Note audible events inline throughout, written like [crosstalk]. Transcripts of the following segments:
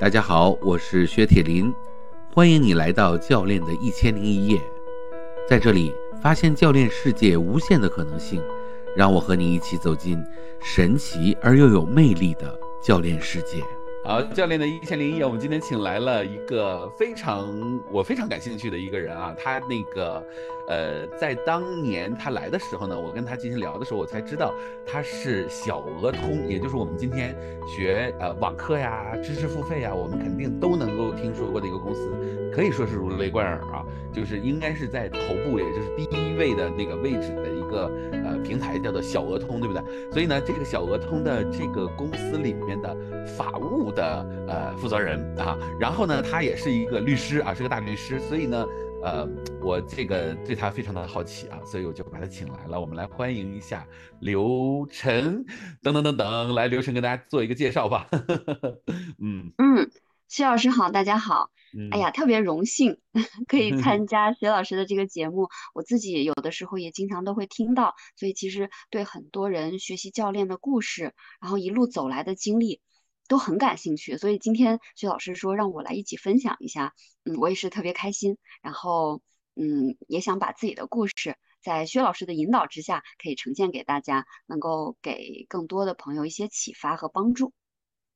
大家好，我是薛铁林，欢迎你来到教练的一千零一夜，在这里发现教练世界无限的可能性，让我和你一起走进神奇而又有魅力的教练世界。好，教练的一千零一夜，我们今天请来了一个非常我非常感兴趣的一个人啊，他那个，呃，在当年他来的时候呢，我跟他进行聊的时候，我才知道他是小额通，也就是我们今天学呃网课呀、知识付费呀，我们肯定都能够听说过的一个公司，可以说是如雷贯耳啊，就是应该是在头部，也就是第一位的那个位置的个呃平台，叫做小鹅通，对不对？所以呢，这个小鹅通的这个公司里面的法务。的呃负责人啊，然后呢，他也是一个律师啊，是个大律师，所以呢，呃，我这个对他非常的好奇啊，所以我就把他请来了。我们来欢迎一下刘晨，等等等等，来刘晨跟大家做一个介绍吧。嗯 [laughs] 嗯，薛老师好，大家好。哎呀，特别荣幸 [laughs] 可以参 [laughs] 加薛老师的这个节目，我自己有的时候也经常都会听到，所以其实对很多人学习教练的故事，然后一路走来的经历。都很感兴趣，所以今天薛老师说让我来一起分享一下，嗯，我也是特别开心，然后嗯，也想把自己的故事在薛老师的引导之下可以呈现给大家，能够给更多的朋友一些启发和帮助。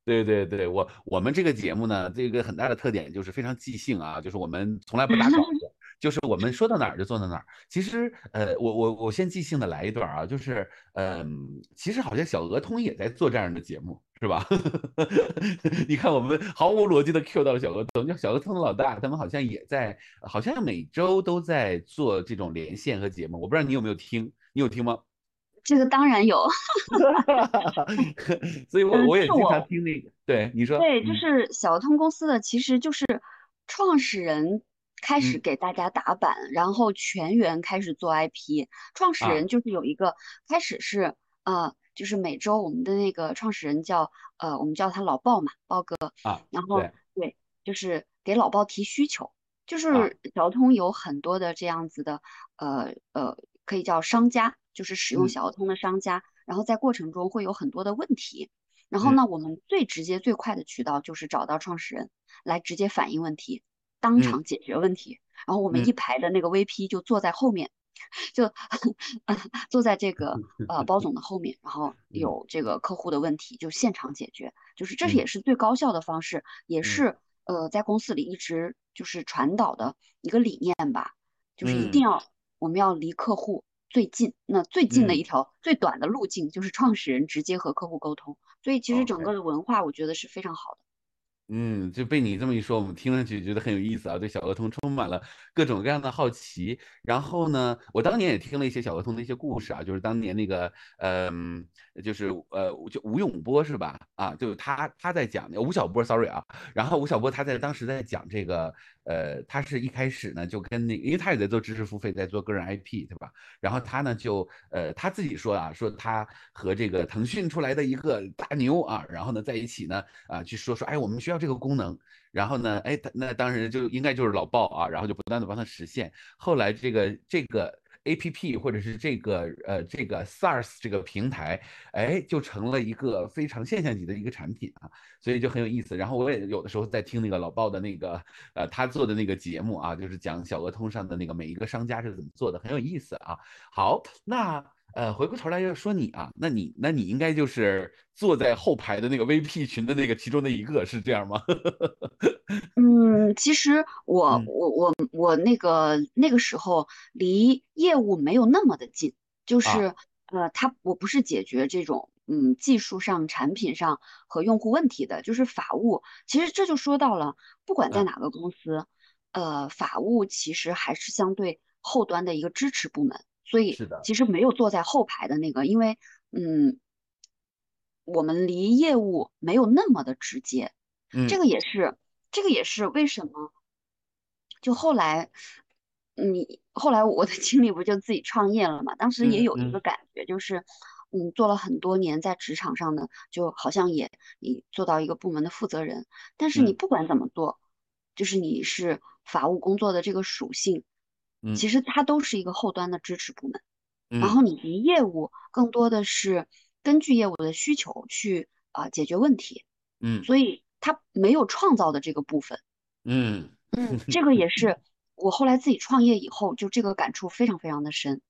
对对对，我我们这个节目呢，这个很大的特点就是非常即兴啊，就是我们从来不打稿子。[laughs] 就是我们说到哪儿就做到哪儿。其实，呃，我我我先即兴的来一段啊，就是，嗯，其实好像小鹅通也在做这样的节目，是吧？[laughs] 你看，我们毫无逻辑的 Q 到了小鹅通，叫小鹅通的老大，他们好像也在，好像每周都在做这种连线和节目。我不知道你有没有听，你有听吗？这个当然有，[laughs] 所以我我也经常听那个。对，你说。对，就是小鹅通公司的，其实就是创始人。开始给大家打板，然后全员开始做 IP。创始人就是有一个开始是呃，就是每周我们的那个创始人叫呃，我们叫他老鲍嘛，鲍哥啊。然后对，就是给老鲍提需求，就是小通有很多的这样子的呃呃，可以叫商家，就是使用小通的商家，然后在过程中会有很多的问题，然后呢，我们最直接最快的渠道就是找到创始人来直接反映问题。当场解决问题，然后我们一排的那个 VP 就坐在后面，[laughs] 就 [laughs] 坐在这个 [laughs] 呃包总的后面，然后有这个客户的问题就现场解决，就是这也是最高效的方式，也是呃在公司里一直就是传导的一个理念吧，就是一定要我们要离客户最近，那最近的一条最短的路径就是创始人直接和客户沟通，所以其实整个的文化我觉得是非常好的。嗯，就被你这么一说，我们听上去觉得很有意思啊，对小鹅通充满了各种各样的好奇。然后呢，我当年也听了一些小鹅通的一些故事啊，就是当年那个，嗯，就是呃，就吴永波是吧？啊，就他他在讲吴晓波，sorry 啊，然后吴晓波他在当时在讲这个。呃，他是一开始呢就跟那，因为他也在做知识付费，在做个人 IP，对吧？然后他呢就，呃，他自己说啊，说他和这个腾讯出来的一个大牛啊，然后呢在一起呢，啊，去说说，哎，我们需要这个功能，然后呢，哎，那当时就应该就是老鲍啊，然后就不断的帮他实现，后来这个这个。A P P 或者是这个呃这个 SARS 这个平台，哎，就成了一个非常现象级的一个产品啊，所以就很有意思。然后我也有的时候在听那个老鲍的那个呃他做的那个节目啊，就是讲小额通上的那个每一个商家是怎么做的，很有意思啊。好，那。呃，回过头来要说你啊，那你那你应该就是坐在后排的那个 VP 群的那个其中的一个，是这样吗？[laughs] 嗯，其实我我我我那个那个时候离业务没有那么的近，就是呃，他我不是解决这种嗯技术上、产品上和用户问题的，就是法务。其实这就说到了，不管在哪个公司，呃，法务其实还是相对后端的一个支持部门。所以其实没有坐在后排的那个，因为嗯，我们离业务没有那么的直接，嗯，这个也是，这个也是为什么？就后来你后来我的 [laughs] 经历不就自己创业了嘛？当时也有一个感觉，就是嗯，做了很多年在职场上的，就好像也你做到一个部门的负责人，但是你不管怎么做，就是你是法务工作的这个属性。其实它都是一个后端的支持部门，然后你离业务更多的是根据业务的需求去啊解决问题，嗯，所以它没有创造的这个部分。嗯嗯，这个也 [laughs] 是我后来自己创业以后，就这个感触非常非常的深。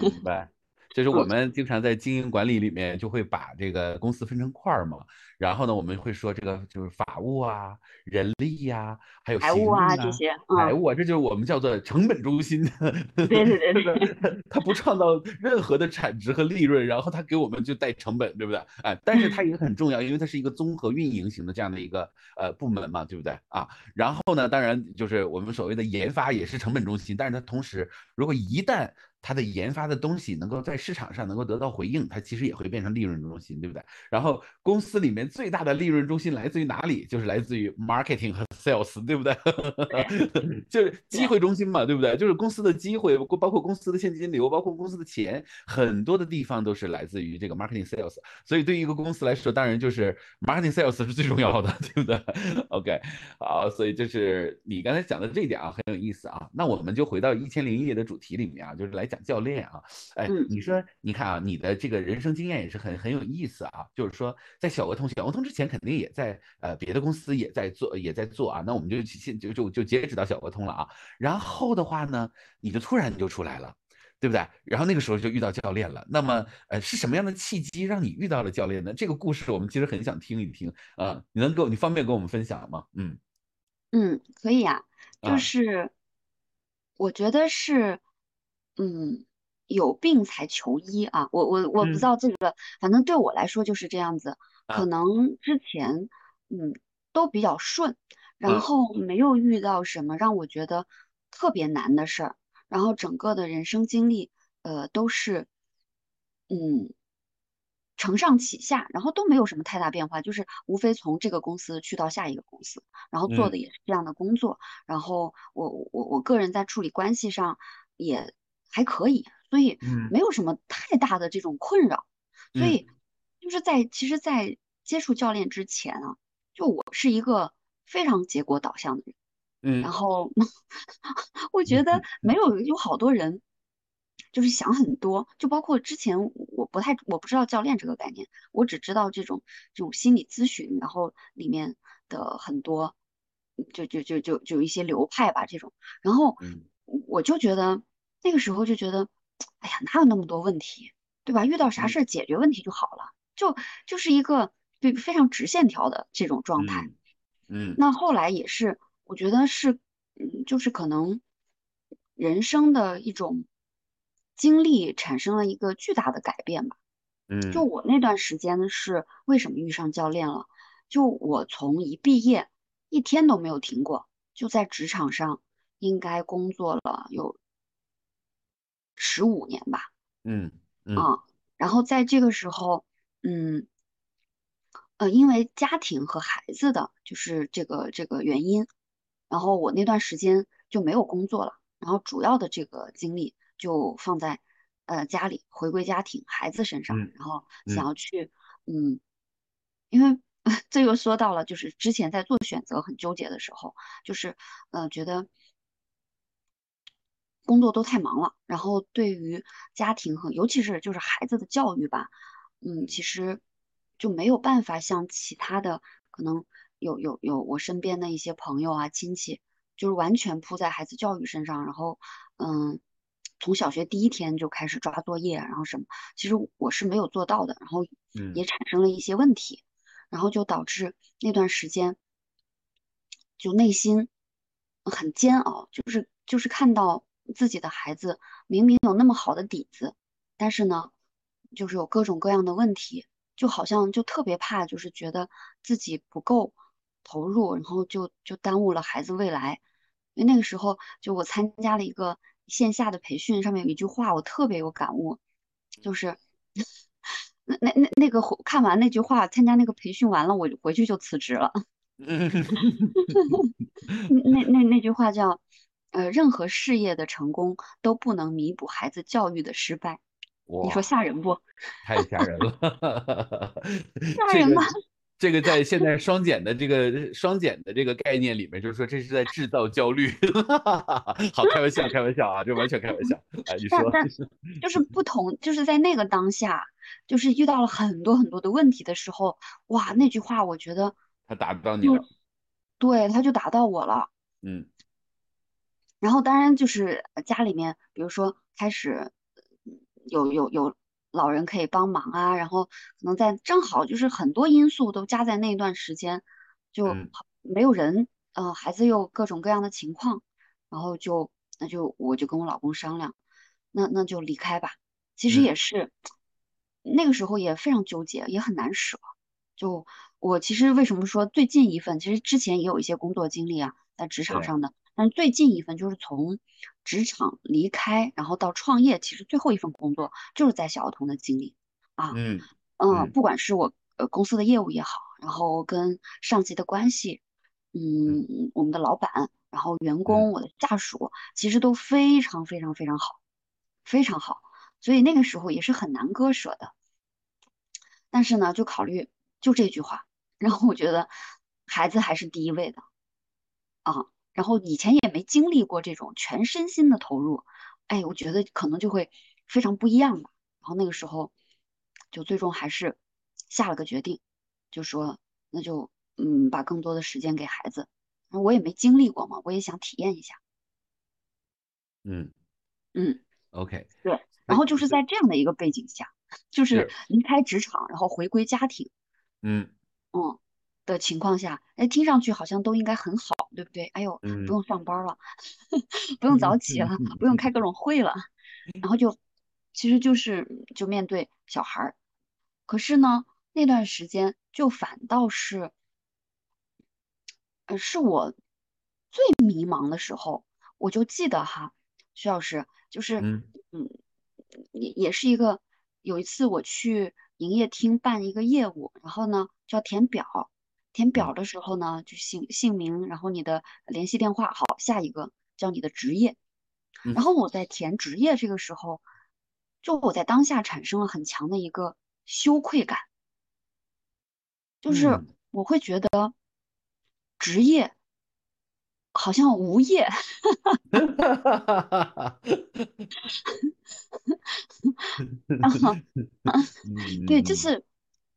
明白。就是我们经常在经营管理里面就会把这个公司分成块儿嘛，然后呢，我们会说这个就是法务啊、人力呀，还有财务啊这些，财务啊，这就是我们叫做成本中心。对对对对，[laughs] 他 [laughs] 不创造任何的产值和利润，然后它给我们就带成本，对不对？哎，但是它也很重要，因为它是一个综合运营型的这样的一个呃部门嘛，对不对啊？然后呢，当然就是我们所谓的研发也是成本中心，但是它同时如果一旦它的研发的东西能够在市场上能够得到回应，它其实也会变成利润中心，对不对？然后公司里面最大的利润中心来自于哪里？就是来自于 marketing 和 sales，对不对？[laughs] [laughs] 就是机会中心嘛，对不对？就是公司的机会，包括公司的现金流，包括公司的钱，很多的地方都是来自于这个 marketing sales。所以对于一个公司来说，当然就是 marketing sales 是最重要的，[laughs] 对不对？OK，好，所以就是你刚才讲的这一点啊，很有意思啊。那我们就回到一千零一夜的主题里面啊，就是来。讲教练啊，哎，你说，你看啊，你的这个人生经验也是很很有意思啊。就是说，在小鹅通，小鹅通之前肯定也在呃别的公司也在做，也在做啊。那我们就现就就就截止到小鹅通了啊。然后的话呢，你就突然就出来了，对不对？然后那个时候就遇到教练了。那么呃，是什么样的契机让你遇到了教练呢？这个故事我们其实很想听一听啊。你能给我你方便跟我们分享吗？嗯嗯，可以啊。就是我觉得是。嗯，有病才求医啊！我我我不知道这个，反正对我来说就是这样子。可能之前嗯都比较顺，然后没有遇到什么让我觉得特别难的事儿，然后整个的人生经历呃都是嗯承上启下，然后都没有什么太大变化，就是无非从这个公司去到下一个公司，然后做的也是这样的工作，然后我我我个人在处理关系上也。还可以，所以没有什么太大的这种困扰。所以就是在其实，在接触教练之前啊，就我是一个非常结果导向的人。嗯，然后 [laughs] 我觉得没有有好多人就是想很多，就包括之前我不太我不知道教练这个概念，我只知道这种这种心理咨询，然后里面的很多就就就就就一些流派吧这种，然后我就觉得。那个时候就觉得，哎呀，哪有那么多问题，对吧？遇到啥事儿解决问题就好了，就就是一个对非常直线条的这种状态。嗯，那后来也是，我觉得是，嗯，就是可能人生的一种经历产生了一个巨大的改变吧。嗯，就我那段时间是为什么遇上教练了？就我从一毕业一天都没有停过，就在职场上应该工作了有。十五年吧，嗯嗯啊，然后在这个时候，嗯，呃，因为家庭和孩子的就是这个这个原因，然后我那段时间就没有工作了，然后主要的这个精力就放在呃家里，回归家庭、孩子身上，然后想要去，嗯，因为 [laughs] 这又说到了，就是之前在做选择很纠结的时候，就是呃觉得。工作都太忙了，然后对于家庭和尤其是就是孩子的教育吧，嗯，其实就没有办法像其他的可能有有有我身边的一些朋友啊亲戚，就是完全扑在孩子教育身上，然后嗯，从小学第一天就开始抓作业，然后什么，其实我是没有做到的，然后也产生了一些问题，然后就导致那段时间就内心很煎熬，就是就是看到。自己的孩子明明有那么好的底子，但是呢，就是有各种各样的问题，就好像就特别怕，就是觉得自己不够投入，然后就就耽误了孩子未来。因为那个时候，就我参加了一个线下的培训，上面有一句话我特别有感悟，就是 [laughs] 那那那那个看完那句话，参加那个培训完了，我回去就辞职了。[laughs] [laughs] 那那那句话叫。呃，任何事业的成功都不能弥补孩子教育的失败。你说吓人不？太吓人了！[laughs] 吓人吗？这个在现在双减的这个双减的这个概念里面，就是说这是在制造焦虑。[laughs] 好，开玩笑，开玩笑啊，这完全开玩笑。哎，你说，但 [laughs] 就是不同，就是在那个当下，就是遇到了很多很多的问题的时候，哇，那句话我觉得他打到你了，对，他就打到我了。嗯然后当然就是家里面，比如说开始有有有老人可以帮忙啊，然后可能在正好就是很多因素都加在那段时间，就嗯没有人，呃，孩子又各种各样的情况，然后就那就我就跟我老公商量，那那就离开吧。其实嗯也是那个时候也非常纠结，也很难舍。就我其实为什么说最近一份，其实之前也有一些工作经历啊，在职场，上的，但是最近一份就是从职场离开，然后到创业，其实最后一份工作就是在小儿童的经历啊，嗯不管是我呃公司的业务也好，然后跟上级的关系，嗯嗯，我们的老板，然后员嗯工，我的下属，其实都非常非常非常好，非常好，所以那个时候也是很难割舍的。但是呢，就考虑就这句话，然后我觉得孩子还是第一位的啊，然后以前也没经历过这种全身心的投入，哎，我觉得可能就会非常不一样吧。然后那个时候就最终还是下了个决定，就说那就嗯把更多的时间给孩子，我也没经历过嘛，我也想体验一下，嗯嗯。，OK，对，然后就是是在这样的一个背景下，就是是，离开职场，然后回归家庭，嗯。嗯的情况下，哎，听上去好像都应该很好，对不对？哎呦，不嗯。用上班了，[laughs] 不用早嗯起了，不用开各种会了，然后就其实就是就面对小孩儿，可是呢，那段时间就反倒是，呃，是我最迷茫的时候，我就记得哈，徐老师，就是嗯。嗯，也也是一个有一次我去营业厅办一个业务，然后呢就要填表，填嗯。表的时候呢就姓姓名，然后你的联系电话，好，下一个叫你的职业，嗯。然后我在填职业这个时候，就我在当下产生了很强的一个羞愧感，就是嗯。我会觉得职业好像无业，[laughs] [laughs] [laughs] 对，就嗯是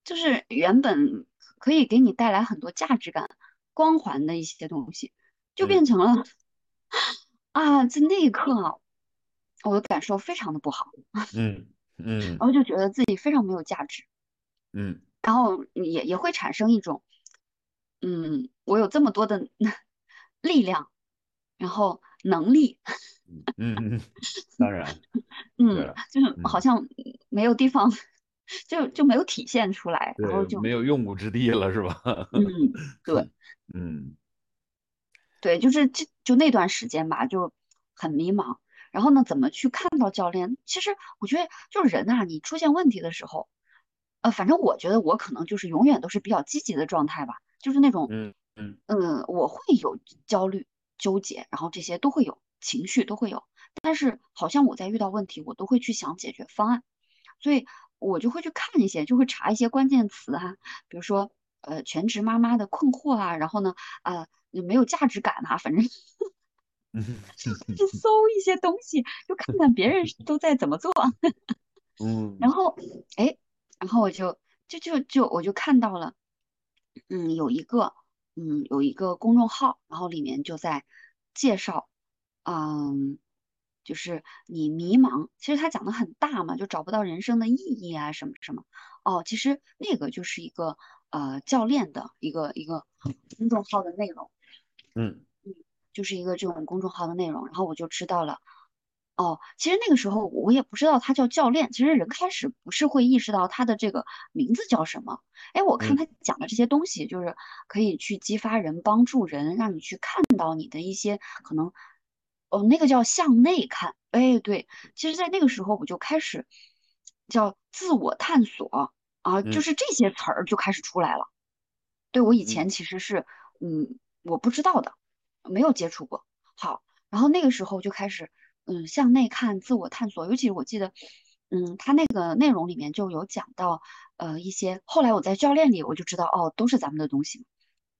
就是原本可以给你带来很多价值感、光环的一些东西，就嗯。变成了啊，在那一刻啊，我的感受非常的不好，嗯嗯。然后就觉得自己非常没有价值，嗯。然后也也会产生一种，嗯，我有这么多的力量，然后能力，嗯嗯，当然嗯，就是好嗯像没有地方，就就没有体现出来，然后，就没有用武之地了是吧？[laughs] 嗯，对。嗯对，就是这就那段时间吧，就很迷茫。然后呢，怎么去看到教练？其实我觉得就是人啊、你出现问题的时候，呃，反正我觉得我可能就是永远都是比较积极的状态吧，就是那种，嗯嗯嗯，我会有焦虑、纠结，然后这些都会有，情绪都会有。但是好像我在遇到问题，我都会去想解决方案，所以我就会去看一些，就会查一些关键词啊，比如说呃全职妈妈的困惑啊，然后呢，啊、没有价值感啊，反正就 [laughs] 去搜一些东西，就看看别人 [laughs] 都在怎么做。嗯 [laughs] 然嗯后，哎，然后我就就就就我就看到了，嗯，有一个嗯有一个公众号，然后里面就在介绍，嗯，就是你迷茫，其实他讲的很大嘛，就找不到人生的意义啊什么什么。哦，其实那个就是一个呃教练的一个一个公众号的内容。嗯嗯就是一个这种公众号的内容，然后我就知道了。哦，其实那个时候我也不知道他叫教练，其实人开始不是会意识到他的这个名字叫什么。哎，我看嗯他讲的这些东西，就是可以去激发人、帮助人，让你去看到你的一些可能，哦，那个叫向内看。哎，对，其实，在那个时候我就开始叫自我探索啊，就嗯是这些词儿就开始出来了。对，我以嗯前其实是，嗯，我不知道的，没有接触过。好，然后那个时候就开始，嗯，向内看，自我探索。尤其是我记得，嗯，他那个内容里面就有讲到，呃，一些后来我在教练里我就知道，哦，都是咱们的东西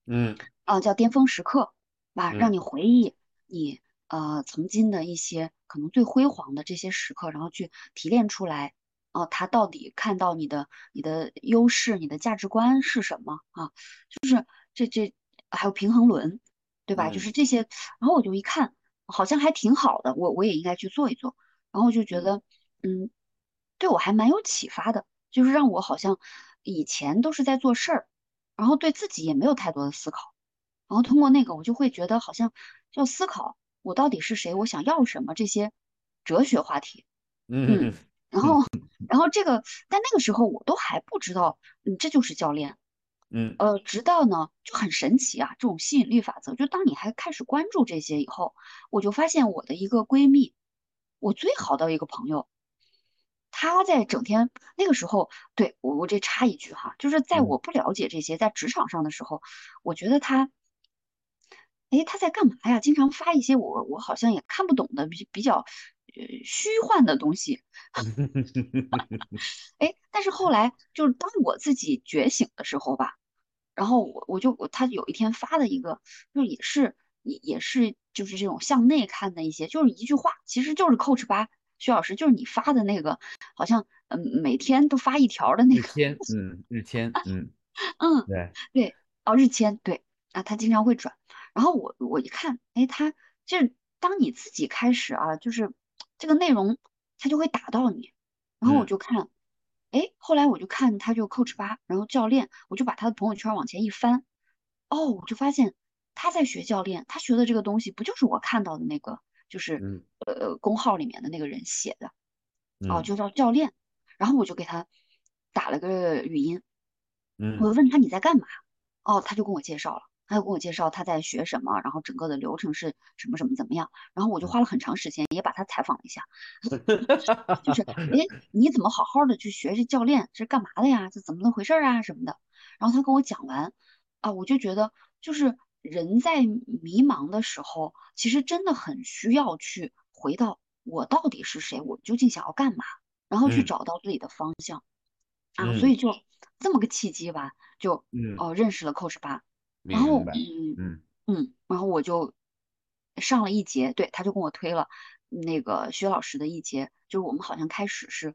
嗯啊，叫巅峰时刻，吧，让嗯你回忆你呃曾经的一些可能最辉煌的这些时刻，然后去提炼出来，哦、他到底看到你的你的优势、你的价值观是什么啊？就是这这还有平衡轮，对吧？就嗯是这些，然后我就一看，好像还挺好的，我我也应该去做一做，然后就觉得，嗯，对我还蛮有启发的，就是让我好像以前都是在做事儿，然后对自己也没有太多的思考，然后通过那个，我就会觉得好像要思考我到底是谁，我想要什么这些哲学话题。嗯，嗯然后，然后这个，但那个时候我都还不知道，嗯，这就是教练。嗯呃，直到呢，就很神奇啊，这种吸引力法则，就当你还开始关注这些以后，我就发现我的一个闺蜜，我最好的一个朋友，她在整天那个时候，对，我我这插一句哈，就是在嗯我不了解这些，在职场上的时候，我觉得她，诶，他在干嘛呀？经常发一些我我好像也看不懂的比比较呃虚幻的东西。[laughs] 哎，但是后来就是当我自己觉醒的时候吧，然后我我就我他有一天发的一个，就也是也也是就是这种向内看的一些，就是一句话，其实就是 Coach 八徐老师，就是你发的那个，好像嗯每天都发一条的那个，日 [laughs] 签，嗯，日签，嗯，嗯，对，对，哦，日签，对，啊，他经常会转，然后我我一看，哎，他就是当你自己开始啊，就是这个内容，他就会打到你，然后我嗯。就看，哎，后来我就看他就 Coach 八，然后教练，我就把他的朋友圈往前一翻，哦，我就发现他在学教练，他学的这个东西不就是我看到的那个，就是嗯。呃公号里面的那个人写的，哦，嗯。就叫教练，然后我就给他打了个语音。我嗯就问他你在干嘛？哦，他就跟我介绍了，他就跟我介绍他在学什么，然后整个的流程是什么什么怎么样。然后我就花了很长时间也把他采访了一下，[laughs] 就是哎，你怎么好好的去学这教练是干嘛的呀？这怎么那么回事儿啊什么的。然后他跟我讲完，啊，我就觉得就是人在迷茫的时候，其实真的很需要去回到我到底是谁，我究竟想要干嘛，然后去嗯找到自己的方向。啊，所嗯以就这么个契机吧，就嗯，哦认识了 Coach 八，然后明白，嗯嗯嗯，然后我就上了一节，对，他就跟我推了那个薛老师的一节，就是我们好像开始是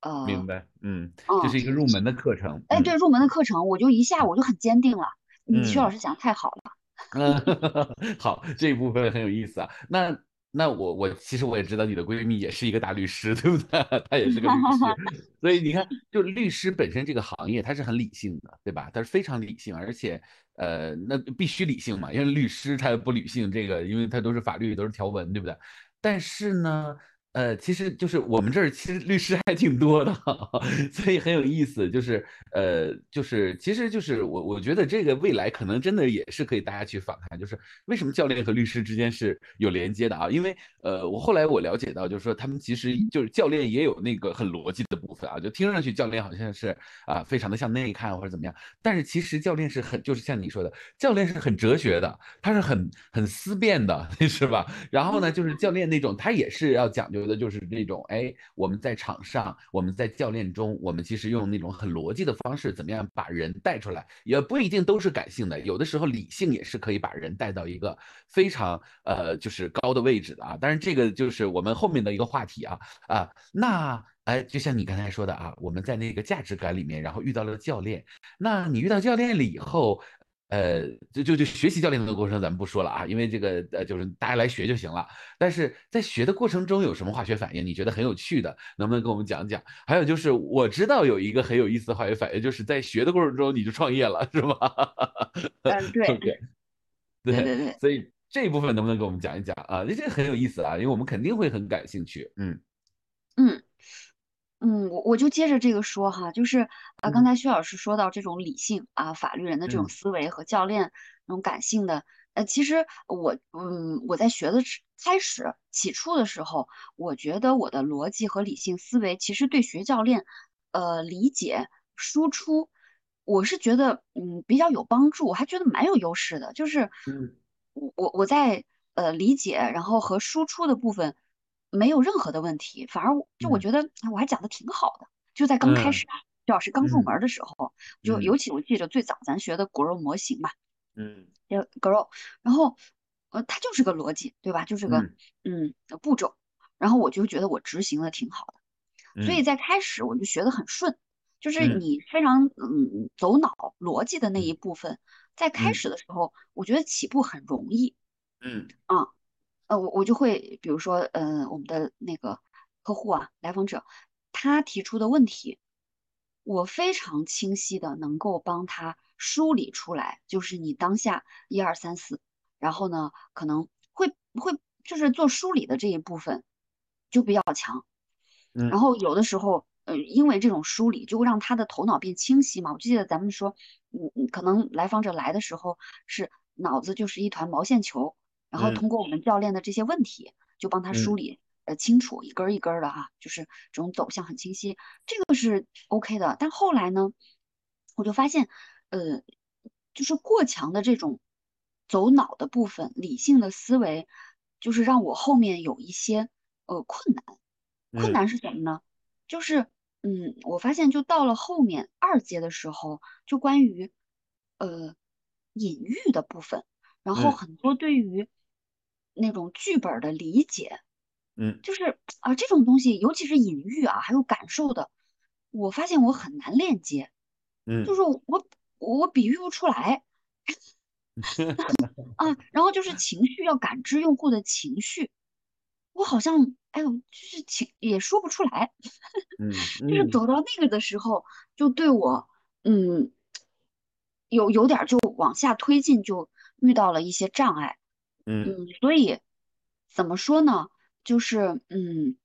呃明白，嗯，这嗯是一个入门的课程，哎对嗯入门的课程，我就一下我就很坚定了，嗯，薛老嗯。师讲的太好了，嗯，[laughs] 好，这一部分很有意思啊。那那我我其实我也知道你的闺蜜也是一个大律师，[laughs] 对不对？她也是个律师，[laughs] 所以你看，就律师本身这个行业，它是很理性的，对吧？它是非常理性，而且呃，那必须理性嘛，因为律师他不理性，这个因为他都是法律，都是条文，对不对？但是呢。呃，其实就是我们这儿其实律师还挺多的，[laughs] 所以很有意思。就是呃，就是其实就是我我觉得这个未来可能真的也是可以大家去访谈，就是为什么教练和律师之间是有连接的啊？因为呃，我后来我了解到，就是说他们其实就是教练也有那个很逻辑的部分啊，就听上去教练好像是啊、非常的向内看或者怎么样，但是其实教练是很就是像你说的，教练是很哲学的，他是很很思辨的，[laughs] 是吧？然后呢，就是教练那种，他也是要讲究的，就是这种，哎，我们在场上，我们在教练中，我们其实用那种很逻辑的方式，怎么样把人带出来，也不一定都是感性的，有的时候理性也是可以把人带到一个非常呃就是高的位置的啊。当然，这个就是我们后面的一个话题啊啊，那哎，就像你刚才说的啊，我们在那个价值感里面，然后遇到了教练，那你遇到教练了以后。呃，就就就学习教练的过程咱们不说了啊，因为这个呃就是大家来学就行了。但是在学的过程中有什么化学反应？你觉得很有趣的，能不能跟我们讲讲？还有就是我知道有一个很有意思的化学反应，就是在学的过程中你就创业了，是吗嗯 [laughs] 对？OK，对，对对对，所以这一部分能不能给我们讲一讲啊？这这很有意思啊，因为我们肯定会很感兴趣。嗯嗯。嗯，我我就接着这个说哈，就是啊，刚嗯。才薛老师说到这种理性啊，法律人的这种嗯。思维和教练那种感性的，呃，其实我嗯我在学的时开始起初的时候，我觉得我的逻辑和理性思维其实对学教练，呃，理解输出，我是觉得嗯比较有帮助，我还觉得蛮有优势的，就是嗯。我我我在呃理解然后和输出的部分。没有任何的问题，反而我就我嗯。觉得哎我还讲的挺好的。就在刚开嗯始啊，徐老师刚入嗯门的时候，就嗯。尤其我记得最早咱学的骨肉模型嘛，嗯。就 grow，然后呃它就是个逻辑，对吧？就是个嗯。嗯步骤，然后我就觉得我执行的挺好的，所以嗯。在开始我就学的很顺，就是你非常嗯走脑逻辑的那一部分，在开始的时候，我觉得起步很容易。嗯。啊，呃，我我就会比如说，呃，我们的那个客户啊，来访者，他提出的问题，我非常清晰的能够帮他梳理出来，就是你当下一二三四，然后呢，可能会会就是做梳理的这一部分就比较强。嗯，然后有的时候，呃，因为这种梳理，就会让他的头脑变清晰嘛。我记得咱们说，嗯嗯，可能来访者来的时候是脑子就是一团毛线球，然后通过我们教练的这些问题，就帮他梳理，呃，清楚一根儿一根儿的哈，就是这种走向很清晰，这个是 OK 的。但后来呢，我就发现，呃，就是过强的这种走脑的部分，理性的思维，就是让我后面有一些呃困难。困难是什么呢？就是，嗯，我发现就到了后面二阶的时候，就关于，呃，隐喻的部分，然后很多对于那种剧本的理解，嗯，就是啊这种东西，尤其是隐喻啊，还有感受的，我发现我很难链接，嗯，就是我我比喻不出来，[laughs] [laughs] 啊，然后就是情绪要感知用户的情绪。我好像，哎呦，就是情也说不出来，嗯，就是走到那个的时候，就对我，嗯，有有点就往下推进，就遇到了一些障碍，嗯，所以怎么说呢？就是，嗯，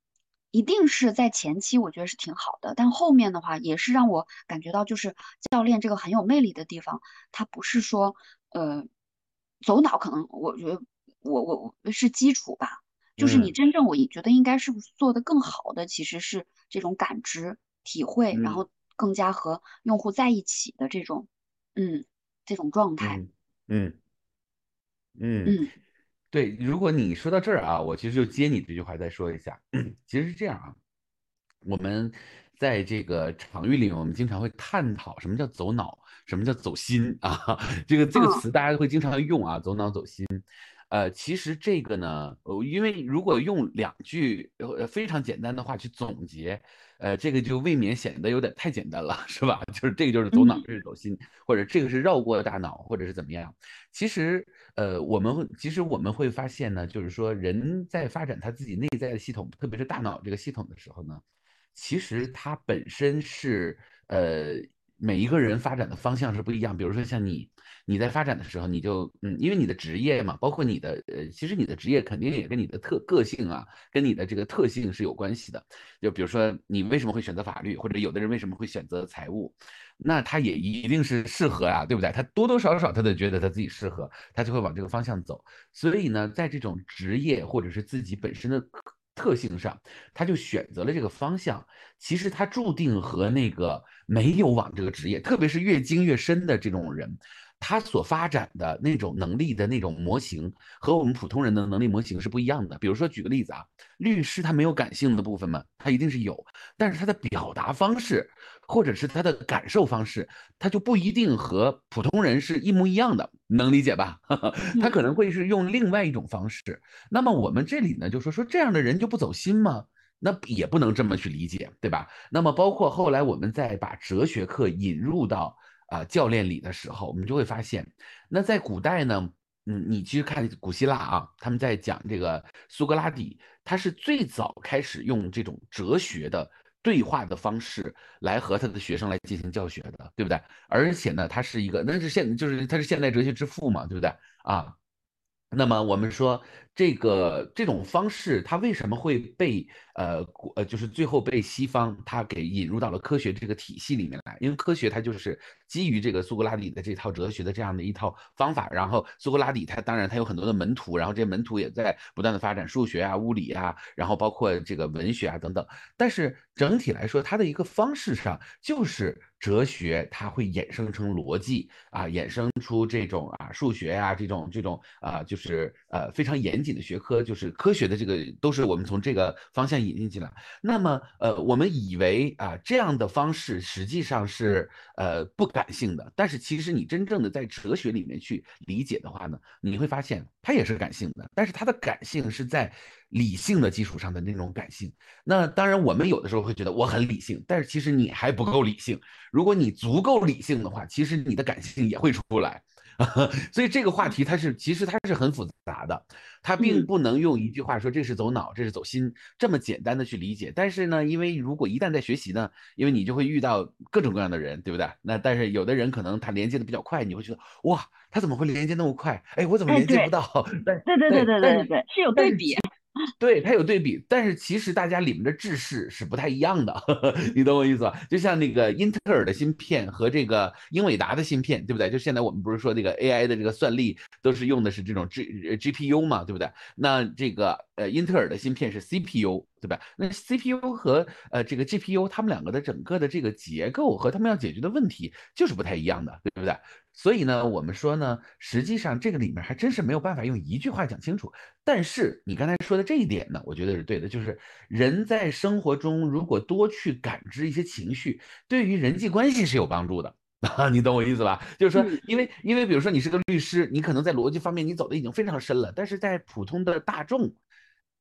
一定是在前期我觉得是挺好的，但后面的话也是让我感觉到，就是教练这个很有魅力的地方，他不是说，呃，走脑，可能我觉得我我我是基础吧。就是你真正，我觉得应该是做的更好的，其实是这种感知、体会，然后更加和用户在一起的这种，嗯，这种状态。嗯嗯嗯，对。如果你说到这儿啊，我其实就接你这句话再说一下。其实是这样啊，我们在这个场域里，我们经常会探讨什么叫走脑，什么叫走心啊。[laughs] 这个这个词大家会经常用啊，走脑走心。呃，其实这个呢，呃，因为如果用两句呃非常简单的话去总结，呃，这个就未免显得有点太简单了，[laughs] 是吧？就是这个就是走脑，这是走心，或者这个是绕过大脑，或者是怎么样？其实，呃，我们其实我们会发现呢，就是说人在发展他自己内在的系统，特别是大脑这个系统的时候呢，其实它本身是呃。每一个人发展的方向是不一样，比如说像你，你在发展的时候，你就嗯，因为你的职业嘛，包括你的呃，其实你的职业肯定也跟你的特个性啊，跟你的这个特性是有关系的。就比如说你为什么会选择法律，或者有的人为什么会选择财务，那他也一定是适合啊，对不对？他多多少少他都觉得他自己适合，他就会往这个方向走。所以呢，在这种职业或者是自己本身的。特性上，他就选择了这个方向。其实他注定和那个没有往这个职业，特别是越精越深的这种人。他所发展的那种能力的那种模型和我们普通人的能力模型是不一样的。比如说，举个例子啊，律师他没有感性的部分吗？他一定是有，但是他的表达方式或者是他的感受方式，他就不一定和普通人是一模一样的，能理解吧？[laughs] 他可能会是用另外一种方式。那么我们这里呢，就说说这样的人就不走心吗？那也不能这么去理解，对吧？那么包括后来我们再把哲学课引入到。啊，教练里的时候，我们就会发现，那在古代呢，嗯，你去看古希腊啊，他们在讲这个苏格拉底，他是最早开始用这种哲学的对话的方式来和他的学生来进行教学的，对不对？而且呢，他是一个，那是现就是他是现代哲学之父嘛，对不对？啊。那么我们说这个这种方式，它为什么会被呃呃，就是最后被西方它给引入到了科学这个体系里面来？因为科学它就是基于这个苏格拉底的这套哲学的这样的一套方法。然后苏格拉底他当然他有很多的门徒，然后这些门徒也在不断的发展数学啊、物理啊，然后包括这个文学啊等等。但是整体来说，它的一个方式上就是。哲学它会衍生成逻辑啊，衍生出这种啊数学呀这种这种啊就是呃非常严谨的学科，就是科学的这个都是我们从这个方向引进进来。那么呃我们以为啊这样的方式实际上是呃不感性的，但是其实你真正的在哲学里面去理解的话呢，你会发现它也是感性的，但是它的感性是在理性的基础上的那种感性。那当然，我们有的时候会觉得我很理性，但是其实你还不够理性。如果你足够理性的话，其实你的感性也会出来。[laughs] 所以这个话题它是其实它是很复杂的，它并不能用一句话说这是走脑，这是走心这么简单的去理解。但是呢，因为如果一旦在学习呢，因为你就会遇到各种各样的人，对不对？那但是有的人可能他连接的比较快，你会觉得哇，他怎么会连接那么快？哎，我怎么连接不到？对 [laughs] 对对对对对，是有对比。对，它有对比，但是其实大家里面的制式是不太一样的，[laughs] 你懂我意思吧？就像那个英特尔的芯片和这个英伟达的芯片，对不对？就现在我们不是说这个 AI 的这个算力都是用的是这种 G GPU 嘛，对不对？那这个呃英特尔的芯片是 CPU。对吧？那 CPU 和呃这个 GPU，他们两个的整个的这个结构和他们要解决的问题就是不太一样的，对不对？所以呢，我们说呢，实际上这个里面还真是没有办法用一句话讲清楚。但是你刚才说的这一点呢，我觉得是对的，就是人在生活中如果多去感知一些情绪，对于人际关系是有帮助的啊，[laughs] 你懂我意思吧？就是说，因为因为比如说你是个律师，你可能在逻辑方面你走的已经非常深了，但是在普通的大众。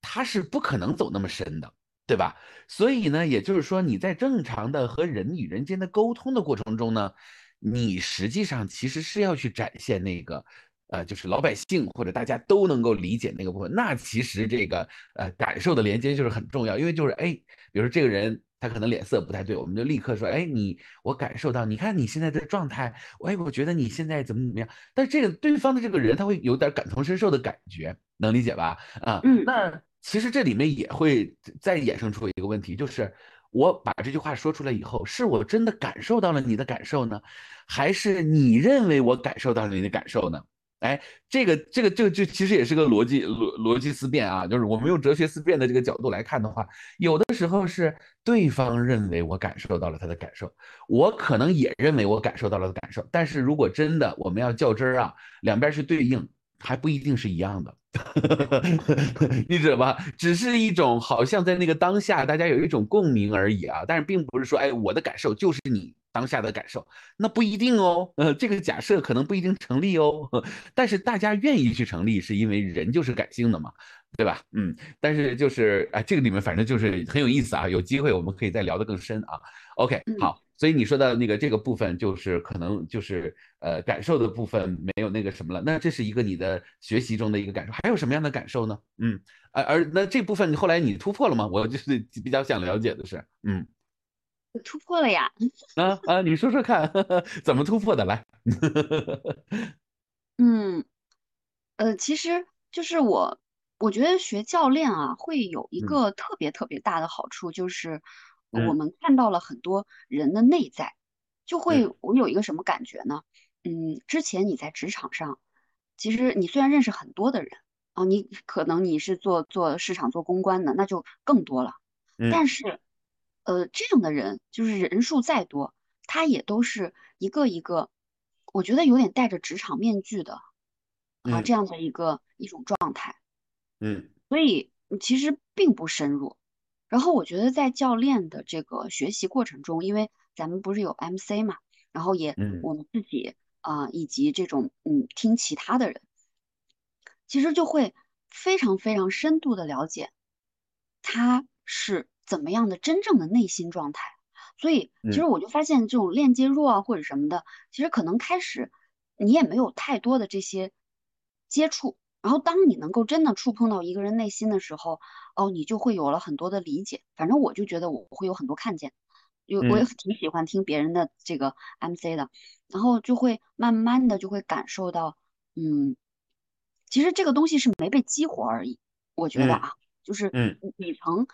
他是不可能走那么深的，对吧？所以呢，也就是说，你在正常的和人与人间的沟通的过程中呢，你实际上其实是要去展现那个，呃，就是老百姓或者大家都能够理解那个部分。那其实这个呃感受的连接就是很重要，因为就是哎，比如说这个人他可能脸色不太对，我们就立刻说，哎，你我感受到，你看你现在的状态，哎，我觉得你现在怎么怎么样。但是这个对方的这个人他会有点感同身受的感觉，能理解吧？啊，嗯，那。其实这里面也会再衍生出一个问题，就是我把这句话说出来以后，是我真的感受到了你的感受呢，还是你认为我感受到了你的感受呢？哎，这个这个这个就其实也是个逻辑逻逻辑思辨啊，就是我们用哲学思辨的这个角度来看的话，有的时候是对方认为我感受到了他的感受，我可能也认为我感受到了的感受，但是如果真的我们要较真儿啊，两边去对应，还不一定是一样的。[laughs] 你知道吧？只是一种好像在那个当下，大家有一种共鸣而已啊。但是并不是说，哎，我的感受就是你当下的感受，那不一定哦。呃，这个假设可能不一定成立哦。但是大家愿意去成立，是因为人就是感性的嘛，对吧？嗯。但是就是哎，这个里面反正就是很有意思啊。有机会我们可以再聊得更深啊。OK，好。所以你说的那个这个部分，就是可能就是呃感受的部分没有那个什么了。那这是一个你的学习中的一个感受，还有什么样的感受呢？嗯，而而那这部分后来你突破了吗？我就是比较想了解的是，嗯，突破了呀。[laughs] 啊啊，你说说看，[laughs] 怎么突破的？来。[laughs] 嗯，呃，其实就是我，我觉得学教练啊，会有一个特别特别大的好处，就是。我们看到了很多人的内在，就会我有一个什么感觉呢？嗯，之前你在职场上，其实你虽然认识很多的人啊，你可能你是做做市场做公关的，那就更多了。但是，呃，这样的人就是人数再多，他也都是一个一个，我觉得有点戴着职场面具的啊，这样的一个一种状态。嗯，所以其实并不深入。然后我觉得在教练的这个学习过程中，因为咱们不是有 MC 嘛，然后也我们自己啊，以及这种嗯听其他的人，其实就会非常非常深度的了解他是怎么样的真正的内心状态。所以其实我就发现这种链接弱啊或者什么的，其实可能开始你也没有太多的这些接触。然后，当你能够真的触碰到一个人内心的时候，哦，你就会有了很多的理解。反正我就觉得我会有很多看见，有我也 [laughs] 挺喜欢听别人的这个 MC 的，然后就会慢慢的就会感受到，嗯，其实这个东西是没被激活而已。我觉得啊，就是底层，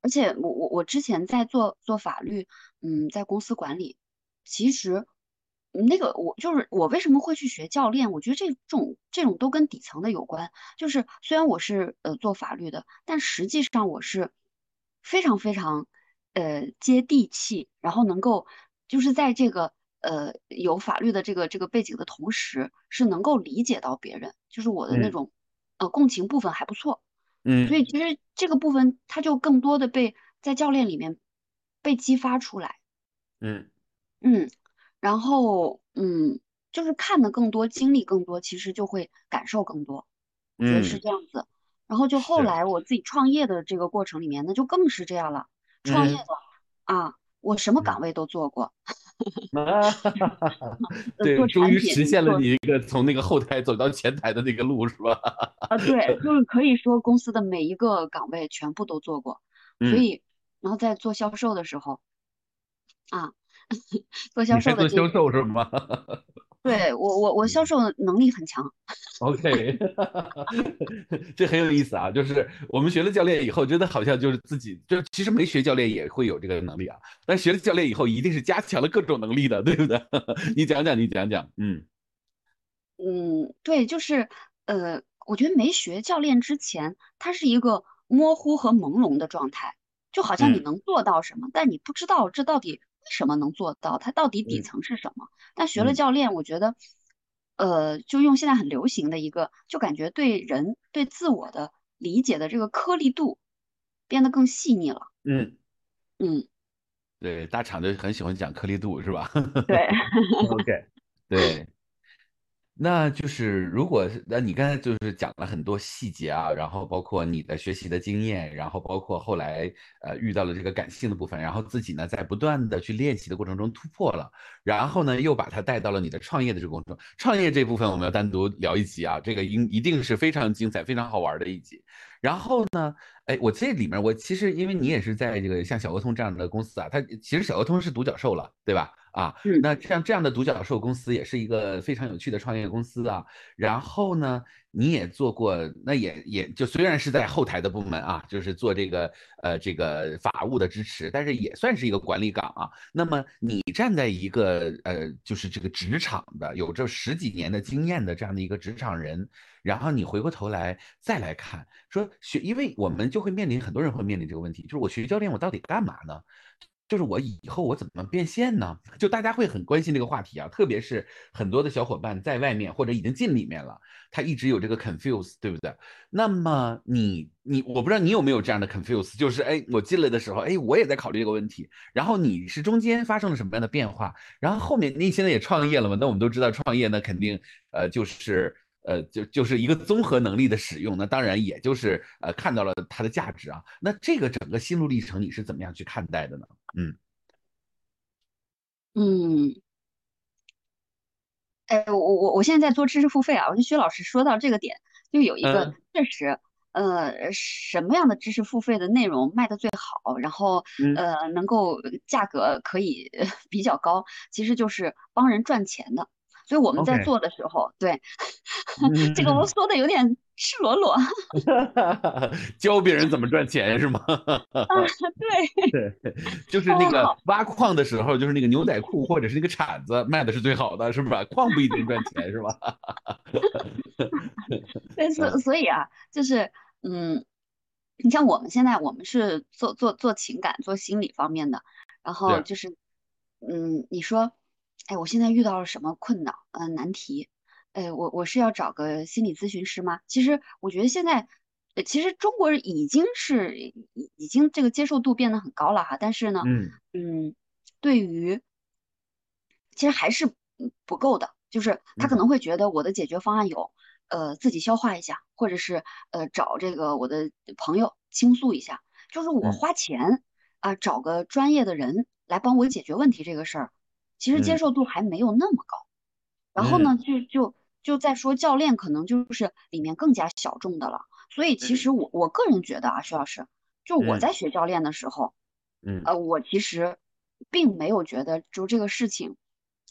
而且我我我之前在做做法律，嗯，在公司管理，其实。那个我就是我为什么会去学教练？我觉得这种这种都跟底层的有关。就是虽然我是呃做法律的，但实际上我是非常非常呃接地气，然后能够就是在这个呃有法律的这个这个背景的同时，是能够理解到别人，就是我的那种呃共情部分还不错。嗯，所以其实这个部分它就更多的被在教练里面被激发出来。嗯嗯。然后，嗯，就是看的更多，经历更多，其实就会感受更多，我觉得是这样子。然后就后来我自己创业的这个过程里面，那就更是这样了。创业嗯的啊，我什么嗯岗位都做过 [laughs] [laughs] 对，做终于实现了你一个从那个后台走到前台的那个路，是吧？[laughs] 啊，对，就是可以说公司的每一个岗位全部都做过，所嗯，以然后在做销售的时候啊，[laughs] 做销售的这，做销售是吗 [laughs] 对，我我我销嗯售能力很强，？OK，[laughs] 这很有意思啊。就是我们学了教练以后，觉得好像就是自己，就其实没学教练也会有这个能力啊。但学了教练以后，一定是加强了各种能力的，对不对？你讲讲，你讲讲，嗯嗯，对，就是呃，我觉得没学教练之前，它是一个模糊和朦胧的状态，就好像你嗯能做到什么，但你不知道这到底为什么能做到，它到底底嗯层是什么。但学了嗯教练，我觉得，呃，就用现在很流行的一个，就感觉对人对自我的理解的这个颗粒度变得更细腻了。嗯，嗯，对，大厂就很喜欢讲颗粒度，是吧对，？OK，[laughs] 对。那就是如果是那你刚才就是讲了很多细节啊，然后包括你的学习的经验，然后包括后来呃遇到了这个感性的部分，然后自己呢在不断的去练习的过程中突破了，然后呢又把它带到了你的创业的这个过程中。创业这部分我们要单独聊一集啊，这个应一定是非常精彩、非常好玩的一集。然后呢，哎，我这里面我其实因为你也是在这个像小鹅通这样的公司啊，它其实小鹅通是独角兽了，对吧？啊，嗯那像这样的独角兽公司也是一个非常有趣的创业公司啊。然后呢，你也做过，那也也就虽然是在后台的部门啊，就是做这个呃这个法务的支持，但是也算是一个管理岗啊。那么你站在一个呃就是这个职场的有着十几年的经验的这样的一个职场人，然后你回过头来再来看，说学，因为我们就会面临很多人会面临这个问题，就是我学教练我到底干嘛呢？就是我以后我怎么变现呢？[laughs] 就大家会很关心这个话题啊，特别是很多的小伙伴在外面或者已经进里面了，他一直有这个 confuse，对不对？那么你你我不知道你有没有这样的 confuse，就是哎，我进来的时候，哎，我也在考虑这个问题，然后你是中间发生了什么样的变化？然后后面你现在也创业了嘛？那我们都知道创业呢，肯定呃就是。呃，就就是一个综合能力的使用，那当然也就是呃看到了它的价值啊。那这个整个心路历程你是怎么样去看待的呢？嗯。嗯。哎，我我我现在在做知识付费啊，我跟薛老师说到这个点，就有一个嗯。确实，呃，什么样的知识付费的内容卖的最好，然后嗯。呃能够价格可以呃 [laughs] 比较高，其实就是帮人赚钱的。所以我们在做的时候，对，嗯，[laughs] 这个我说的有点赤裸裸啊，[laughs] 教别人怎么赚钱是吗？对，对，[laughs] 就是那个哦，挖矿的时候，就是那个牛仔裤或者是那个铲子卖的是最好的，是吧？矿不一定赚钱，是吧？[laughs] 对，所嗯所以啊，就是嗯，你像我们现在我们是做做做情感、做心理方面的，然后，就是嗯，你说，哎，我现在遇到了什么困扰、呃难题？哎，我我是要找个心理咨询师吗？其实我觉得现在，呃其实中国人已经是已已经这个接受度变得很高了哈，但是呢，嗯。嗯，对于其实还是嗯不够的，就是他可嗯。能会觉得我的解决方案有，呃，自己消化一下，或者是呃找这个我的朋友倾诉一下，就是我嗯。花钱啊，找个专业的人来帮我解决问题这个事儿，其实接嗯。受度还没有那么高。然后嗯。呢，就就就在说教练可能就是里面更加小众的了。所以其嗯实我我个人觉得啊，徐老师，就我嗯在学教练的时候，嗯呃，我其实并没有觉得就这个事情，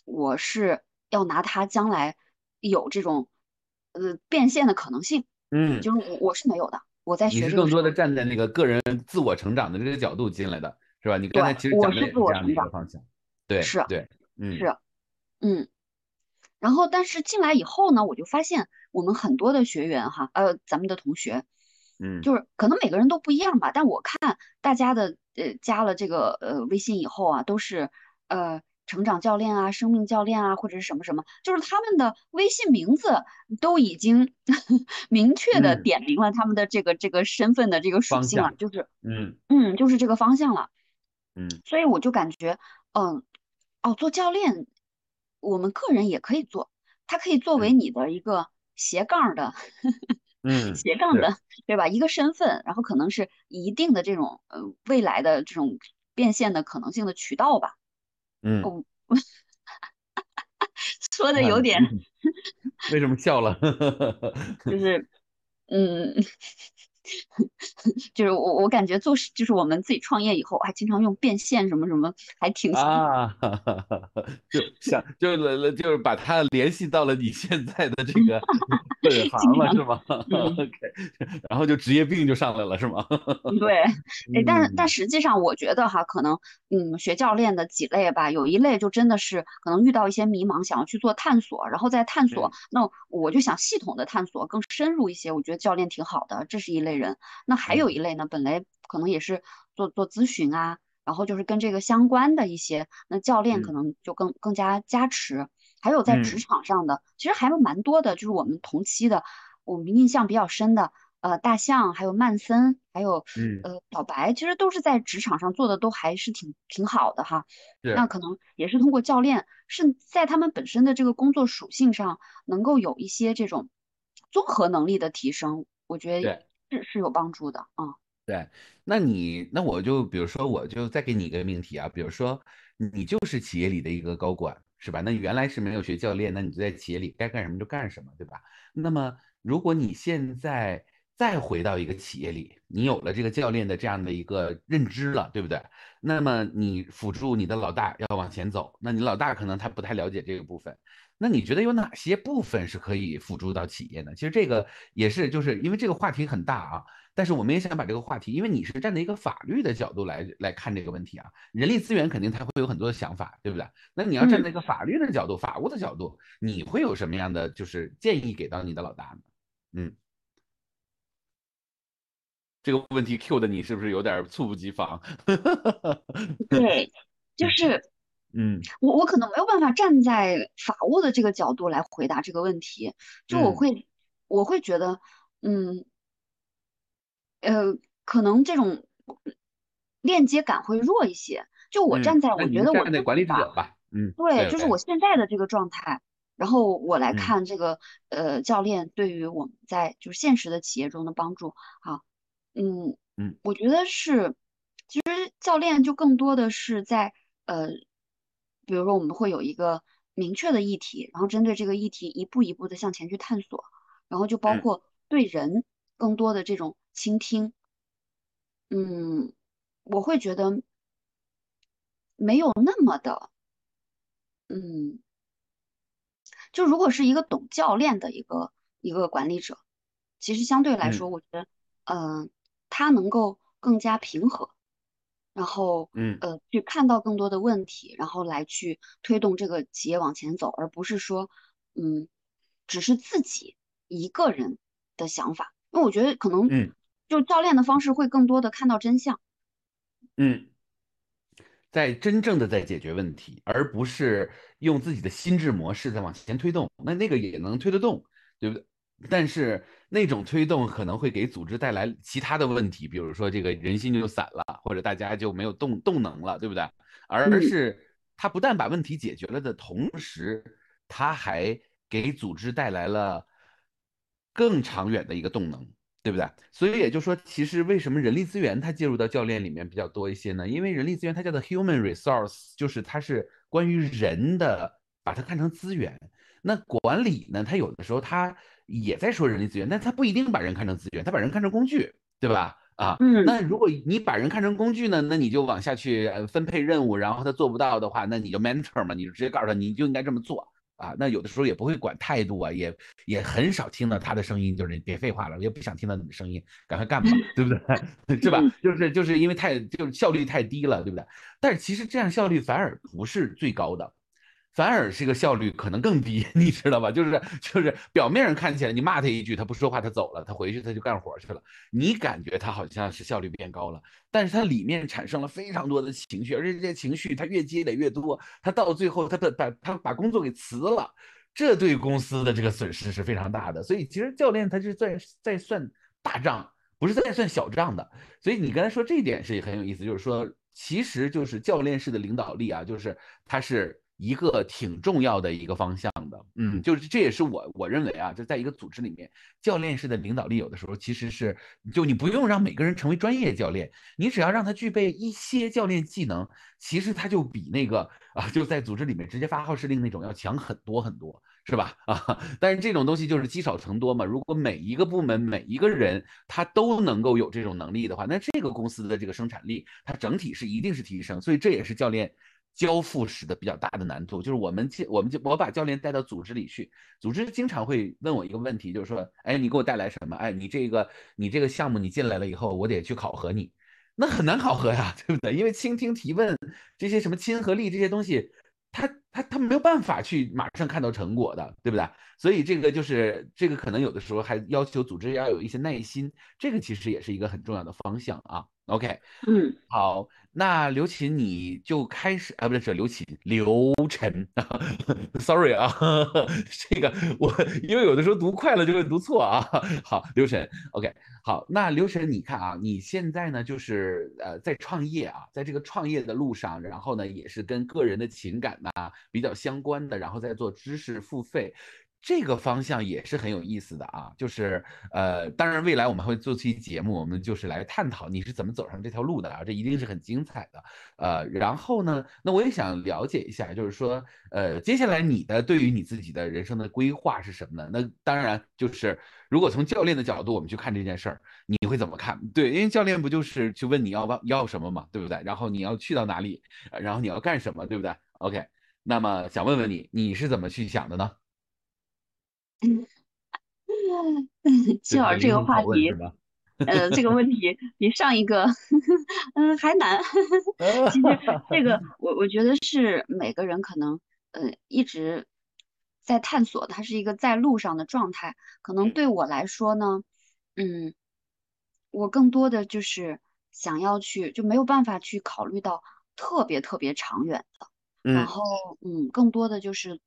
我是要拿它将来有这种呃变现的可能性，嗯，就是我我是没有的。我在你是更多的站在那个个人自我成长的这个角度进来的，是吧？你刚才，其实讲的这样的我成长，一个方向，对是对，嗯是，嗯。然后，但是进来以后呢，我就发现我们很多的学员哈，呃，咱们的同学，嗯。就是可能每个人都不一样吧，但我看大家的呃加了这个呃微信以后啊，都是呃成长教练啊、生命教练啊，或者是什么什么，就是他们的微信名字都已经 [laughs] 明确的嗯，点明了他们的这个这个身份的这个属性了，就是嗯。嗯，就是这个方向了。嗯。所以我就感觉，嗯，哦，做教练，我们个人也可以做，它可以作为嗯你的一个斜杠儿的 [laughs] 嗯，斜杠的，对吧？一个身份，然后可能是一定的这种呃未来的这种变现的可能性的渠道吧。嗯，哦，[laughs] 说的有点，为什么笑了？[laughs] 就是嗯。[laughs] 就是我我感觉做事就是我们自己创业以后，还经常用变现什么什么，还挺啊，就想就是就是把它联系到了你现在的这个 [laughs] 本行了，是吗？[laughs] OK，然后就职业病就上来了，是吗？对，哎，但是但实际上我觉得哈，可能嗯，学教练的几类吧，有一类就真的是可能遇到一些迷茫，想要去做探索，然后再探索，那我就想系统的探索，更深入一些，我觉得教练挺好的，这是一类人。那还有一类呢，本来可能也是做做咨询啊，然后就是跟这个相关的一些，那教练可能就更更加加持。还有在职场上的，其实还有蛮多的，就是我们同期的，我们印象比较深的，呃，大象，还有曼森，还有呃小白，其实都是在职场上做的都还是挺挺好的哈。那可能也是通过教练，是在他们本身的这个工作属性上，能够有一些这种综合能力的提升，我觉得。是是有帮助的啊，对，那你那我就比如说我就再给你一个命题啊，比如说你就是企业里的一个高管，是吧？那原来是没有学教练，那你就在企业里该干什么就干什么，对吧？那么如果你现在再回到一个企业里，你有了这个教练的这样的一个认知了，对不对？那么你辅助你的老大要往前走，那你老大可能他不太了解这个部分。那你觉得有哪些部分是可以辅助到企业呢？其实这个也是，就是因为这个话题很大啊。但是我们也想把这个话题，因为你是站在一个法律的角度来来看这个问题啊，人力资源肯定他会有很多的想法，对不对？那你要站在一个法律的角度、法务的角度，你会有什么样的就是建议给到你的老大呢？嗯，这个问题 Q 的你是不是有点猝不及防？[laughs] 对，就是。嗯，我我可能没有办法站在法务的这个角度来回答这个问题，就我会我会觉得，嗯，呃，可能这种链接感会弱一些。就我站在，我觉得我站在管理者吧，嗯，对，就是我。现在的这个状态，然后我来看这个呃教练对于我们在就是现实的企业中的帮助，啊，嗯嗯，我觉得是，其实教练就更多的是在呃。比如说，我们会有一个明确的议题，然后针对这个议题一步一步的向前去探索，然后就包括对人更多的这种倾听。嗯，我会觉得没有那么的，嗯，就如果是一个懂教练的一个一个管理者，其实相对来说，我觉得，嗯，他能够更加平和。然后，嗯，呃，去看到更多的问题，然后来去推动这个企业往前走，而不是说，嗯，只是自己一个人的想法。因为我觉得可能，嗯，就教练的方式会更多的看到真相，嗯，在真正的在解决问题，而不是用自己的心智模式在往前推动。那那个也能推得动，对不对？但是那种推动可能会给组织带来其他的问题，比如说这个人心就散了，或者大家就没有动动能了，对不对？而是他不但把问题解决了的同时，他还给组织带来了更长远的一个动能，对不对？所以也就是说，其实为什么人力资源它介入到教练里面比较多一些呢？因为人力资源它叫做 human resource，就是它是关于人的，把它看成资源。那管理呢？它有的时候它。也在说人力资源，但他不一定把人看成资源，他把人看成工具，对吧？啊，嗯，那如果你把人看成工具呢，那你就往下去分配任务，然后他做不到的话，那你就 mentor 嘛，你就直接告诉他你就应该这么做啊。那有的时候也不会管态度啊，也也很少听到他的声音，就是别废话了，我也不想听到你的声音，赶快干吧，对不对？[laughs] 是吧？就是就是因为太就是效率太低了，对不对？但是其实这样效率反而不是最高的。反而是个效率可能更低，[laughs] 你知道吧？就是就是表面上看起来，你骂他一句，他不说话，他走了，他回去他就干活去了。你感觉他好像是效率变高了，但是他里面产生了非常多的情绪，而且这些情绪他越积累越多，他到最后他把把他把工作给辞了，这对公司的这个损失是非常大的。所以其实教练他是在在算大账，不是在算小账的。所以你刚才说这一点是很有意思，就是说其实就是教练式的领导力啊，就是他是。一个挺重要的一个方向的，嗯，就是这也是我我认为啊，就在一个组织里面，教练式的领导力有的时候其实是，就你不用让每个人成为专业教练，你只要让他具备一些教练技能，其实他就比那个啊就在组织里面直接发号施令那种要强很多很多，是吧？[laughs] 啊，但是这种东西就是积少成多嘛，如果每一个部门每一个人他都能够有这种能力的话，那这个公司的这个生产力它整体是一定是提升，所以这也是教练。交付时的比较大的难度，就是我们我们就我把教练带到组织里去，组织经常会问我一个问题，就是说，哎，你给我带来什么？哎，你这个你这个项目你进来了以后，我得去考核你，那很难考核呀，对不对？因为倾听提问这些什么亲和力这些东西，他他他没有办法去马上看到成果的，对不对？所以这个就是这个可能有的时候还要求组织要有一些耐心，这个其实也是一个很重要的方向啊。OK，嗯，好。那刘琴，你就开始啊，不是刘琴，刘晨，[laughs] sorry 啊，[laughs] 这个我因为有的时候读快了就会读错啊。[laughs] 好，刘晨，OK，好，那刘晨，你看啊，你现在呢就是呃在创业啊，在这个创业的路上，然后呢也是跟个人的情感呐比较相关的，然后再做知识付费。这个方向也是很有意思的啊，就是呃，当然未来我们会做期节目，我们就是来探讨你是怎么走上这条路的啊，这一定是很精彩的。呃，然后呢，那我也想了解一下，就是说，呃，接下来你的对于你自己的人生的规划是什么呢？那当然就是如果从教练的角度我们去看这件事儿，你会怎么看？对，因为教练不就是去问你要要什么嘛，对不对？然后你要去到哪里，然后你要干什么，对不对？OK，那么想问问你，你是怎么去想的呢？嗯，谢老师这个话题，呃，这个问题比上一个，嗯，还难。[laughs] 其实这个，我我觉得是每个人可能，呃，一直在探索，它是一个在路上的状态。可能对我来说呢，嗯，我更多的就是想要去，就没有办法去考虑到特别特别长远的。然后，嗯，更多的就是。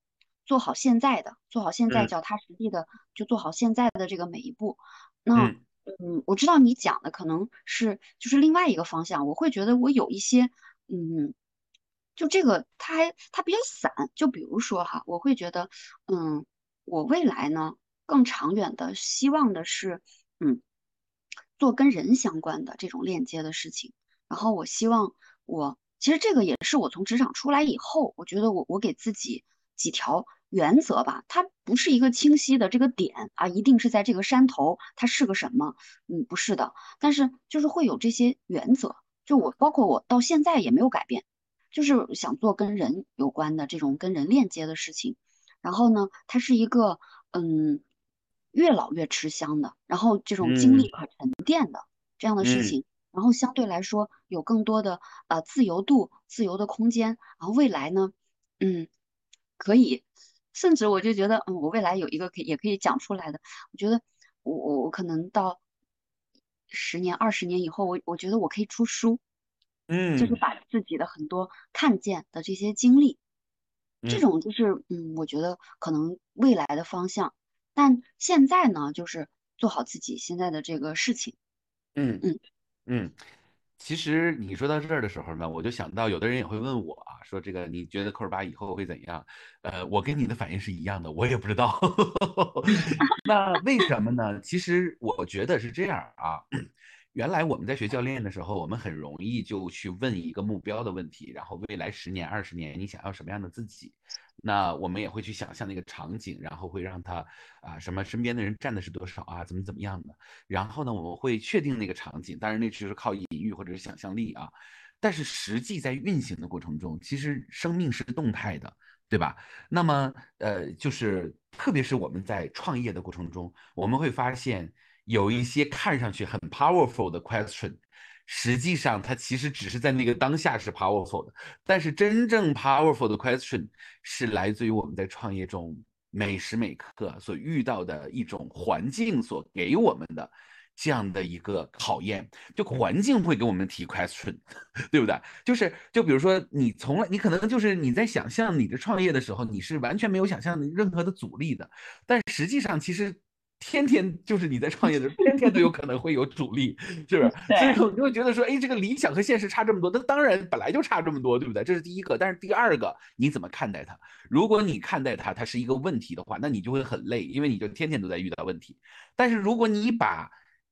做好现在的，做好现在，脚踏实地的就做好现在的这个每一步。那，嗯，我知道你讲的可能是就是另外一个方向，我会觉得我有一些，嗯，就这个它还它比较散。就比如说哈，我会觉得，嗯，我未来呢更长远的希望的是，嗯，做跟人相关的这种链接的事情。然后我希望我其实这个也是我从职场出来以后，我觉得我我给自己。几条原则吧，它不是一个清晰的这个点啊，一定是在这个山头，它是个什么？嗯，不是的，但是就是会有这些原则，就我包括我到现在也没有改变，就是想做跟人有关的这种跟人链接的事情。然后呢，它是一个嗯，越老越吃香的，然后这种经历可沉淀的这样的事情，然后相对来说有更多的呃自由度、自由的空间，然后未来呢，嗯。可以，甚至我就觉得，嗯，我未来有一个可以也可以讲出来的。我觉得，我我我可能到十年、二十年以后，我我觉得我可以出书，嗯，就是把自己的很多看见的这些经历，这种就是，嗯，我觉得可能未来的方向。但现在呢，就是做好自己现在的这个事情。嗯嗯嗯。其实你说到这儿的时候呢，我就想到有的人也会问我啊，说这个你觉得扣尔巴以后会怎样？呃，我跟你的反应是一样的，我也不知道。[laughs] 那为什么呢？其实我觉得是这样啊。原来我们在学教练的时候，我们很容易就去问一个目标的问题，然后未来十年、二十年你想要什么样的自己？那我们也会去想象那个场景，然后会让他啊什么身边的人占的是多少啊，怎么怎么样的？然后呢，我们会确定那个场景，当然那只是靠隐喻或者是想象力啊。但是实际在运行的过程中，其实生命是动态的，对吧？那么呃，就是特别是我们在创业的过程中，我们会发现。有一些看上去很 powerful 的 question，实际上它其实只是在那个当下是 powerful 的，但是真正 powerful 的 question 是来自于我们在创业中每时每刻所遇到的一种环境所给我们的这样的一个考验。就环境会给我们提 question，[laughs] 对不对？就是就比如说你从来你可能就是你在想象你的创业的时候，你是完全没有想象任何的阻力的，但实际上其实。天天就是你在创业的时候，天天都有可能会有阻力，是不是？所以你就会觉得说，哎，这个理想和现实差这么多，那当然本来就差这么多，对不对？这是第一个。但是第二个，你怎么看待它？如果你看待它，它是一个问题的话，那你就会很累，因为你就天天都在遇到问题。但是如果你把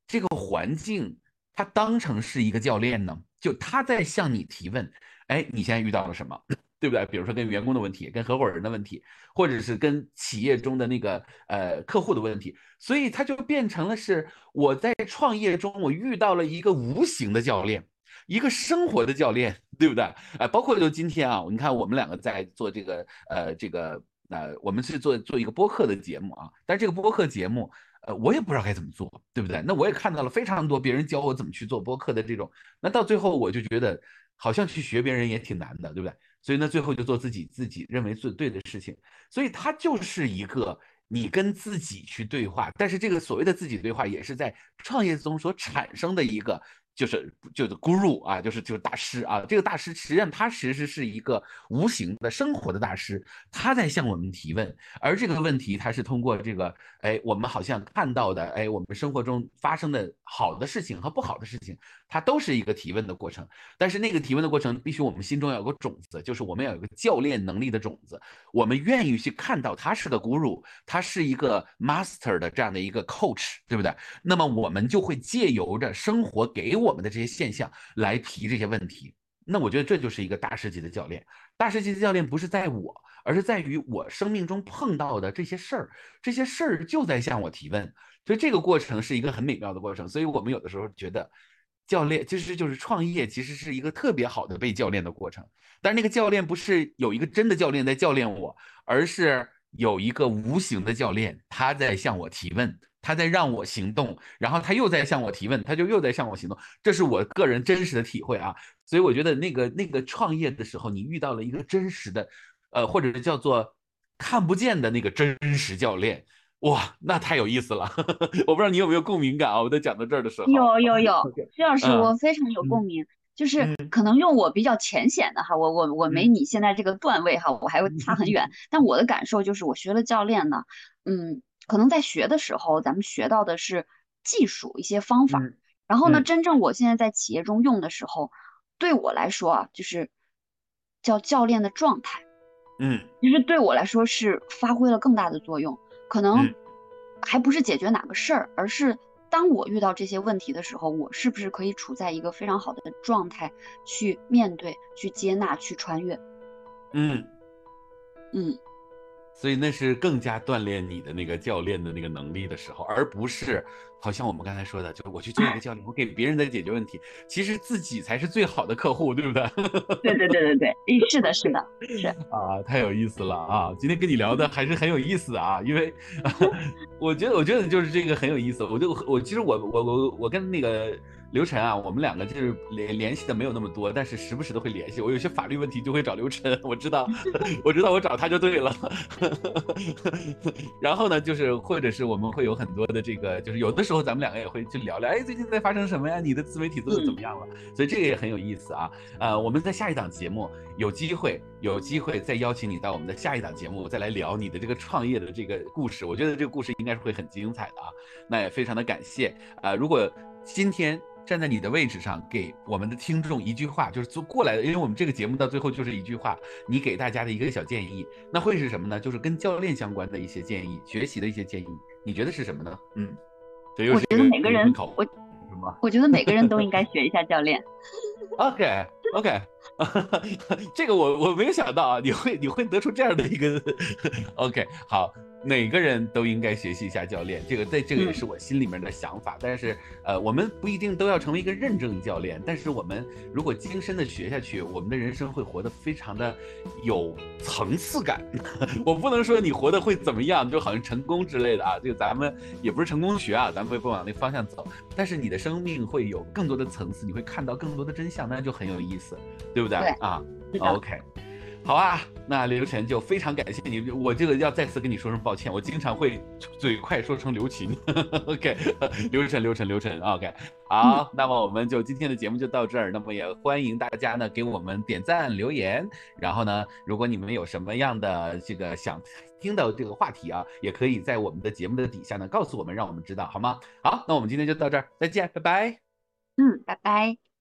这个环境它当成是一个教练呢，就他在向你提问，哎，你现在遇到了什么？对不对？比如说跟员工的问题，跟合伙人的问题，或者是跟企业中的那个呃客户的问题，所以它就变成了是我在创业中我遇到了一个无形的教练，一个生活的教练，对不对？哎，包括就今天啊，你看我们两个在做这个呃这个呃，我们是做做一个播客的节目啊，但是这个播客节目呃我也不知道该怎么做，对不对？那我也看到了非常多别人教我怎么去做播客的这种，那到最后我就觉得好像去学别人也挺难的，对不对？所以呢，最后就做自己自己认为最对的事情，所以它就是一个你跟自己去对话，但是这个所谓的自己对话，也是在创业中所产生的一个。就是就是 guru 啊，就是就是大师啊。这个大师实际上他其实是一个无形的生活的大师，他在向我们提问。而这个问题，他是通过这个，哎，我们好像看到的，哎，我们生活中发生的好的事情和不好的事情，它都是一个提问的过程。但是那个提问的过程，必须我们心中要有个种子，就是我们要有个教练能力的种子。我们愿意去看到他是个 guru，他是一个 master 的这样的一个 coach，对不对？那么我们就会借由着生活给。我我们的这些现象来提这些问题，那我觉得这就是一个大师级的教练。大师级的教练不是在我，而是在于我生命中碰到的这些事儿，这些事儿就在向我提问。所以这个过程是一个很美妙的过程。所以我们有的时候觉得，教练其实就是创业，其实是一个特别好的被教练的过程。但是那个教练不是有一个真的教练在教练我，而是有一个无形的教练，他在向我提问。他在让我行动，然后他又在向我提问，他就又在向我行动，这是我个人真实的体会啊。所以我觉得那个那个创业的时候，你遇到了一个真实的，呃，或者是叫做看不见的那个真实教练，哇，那太有意思了。[laughs] 我不知道你有没有共鸣感啊？我在讲到这儿的时候，有有有，徐老师，我非常有共鸣。就是可能用我比较浅显的哈，我我我没你现在这个段位哈，我还会差很远。[laughs] 但我的感受就是，我学了教练呢，嗯。可能在学的时候，咱们学到的是技术一些方法，然后呢，真正我现在在企业中用的时候，对我来说啊，就是叫教练的状态，嗯，其实对我来说是发挥了更大的作用。可能还不是解决哪个事儿，而是当我遇到这些问题的时候，我是不是可以处在一个非常好的状态去面对、去接纳、去穿越？嗯嗯。所以那是更加锻炼你的那个教练的那个能力的时候，而不是好像我们刚才说的，就是我去做一个教练，我给别人在解决问题，其实自己才是最好的客户，对不对？[laughs] 对对对对对，诶是的，是的，是啊，太有意思了啊！今天跟你聊的还是很有意思啊，因为 [laughs] 我觉得，我觉得就是这个很有意思。我就我其实我我我我跟那个。刘晨啊，我们两个就是联联系的没有那么多，但是时不时的会联系。我有些法律问题就会找刘晨，我知道，[laughs] 我知道我找他就对了。[laughs] 然后呢，就是或者是我们会有很多的这个，就是有的时候咱们两个也会去聊聊，哎，最近在发生什么呀？你的自媒体做的怎么样了？所以这个也很有意思啊。呃，我们在下一档节目有机会有机会再邀请你到我们的下一档节目再来聊你的这个创业的这个故事。我觉得这个故事应该是会很精彩的啊。那也非常的感谢啊。如果今天。站在你的位置上，给我们的听众一句话，就是做过来的，因为我们这个节目到最后就是一句话，你给大家的一个小建议，那会是什么呢？就是跟教练相关的一些建议，学习的一些建议，你觉得是什么呢？嗯，我觉得每个人，我 [laughs] 我觉得每个人都应该学一下教练。[laughs] OK OK，[laughs] 这个我我没有想到啊，你会你会得出这样的一个 OK 好。每个人都应该学习一下教练，这个在这个也是我心里面的想法。但是，呃，我们不一定都要成为一个认证教练，但是我们如果精深的学下去，我们的人生会活得非常的有层次感。[laughs] 我不能说你活得会怎么样，就好像成功之类的啊，这个咱们也不是成功学啊，咱们会不往那方向走。但是你的生命会有更多的层次，你会看到更多的真相，那就很有意思，对不对啊？OK。好啊，那刘晨就非常感谢你，我这个要再次跟你说声抱歉，我经常会嘴快说成刘琴。[laughs] OK，刘晨，刘晨，刘晨。OK，好，[laughs] 那么我们就今天的节目就到这儿。那么也欢迎大家呢给我们点赞留言，然后呢，如果你们有什么样的这个想听的这个话题啊，也可以在我们的节目的底下呢告诉我们，让我们知道，好吗？好，那我们今天就到这儿，再见，拜拜。嗯，拜拜。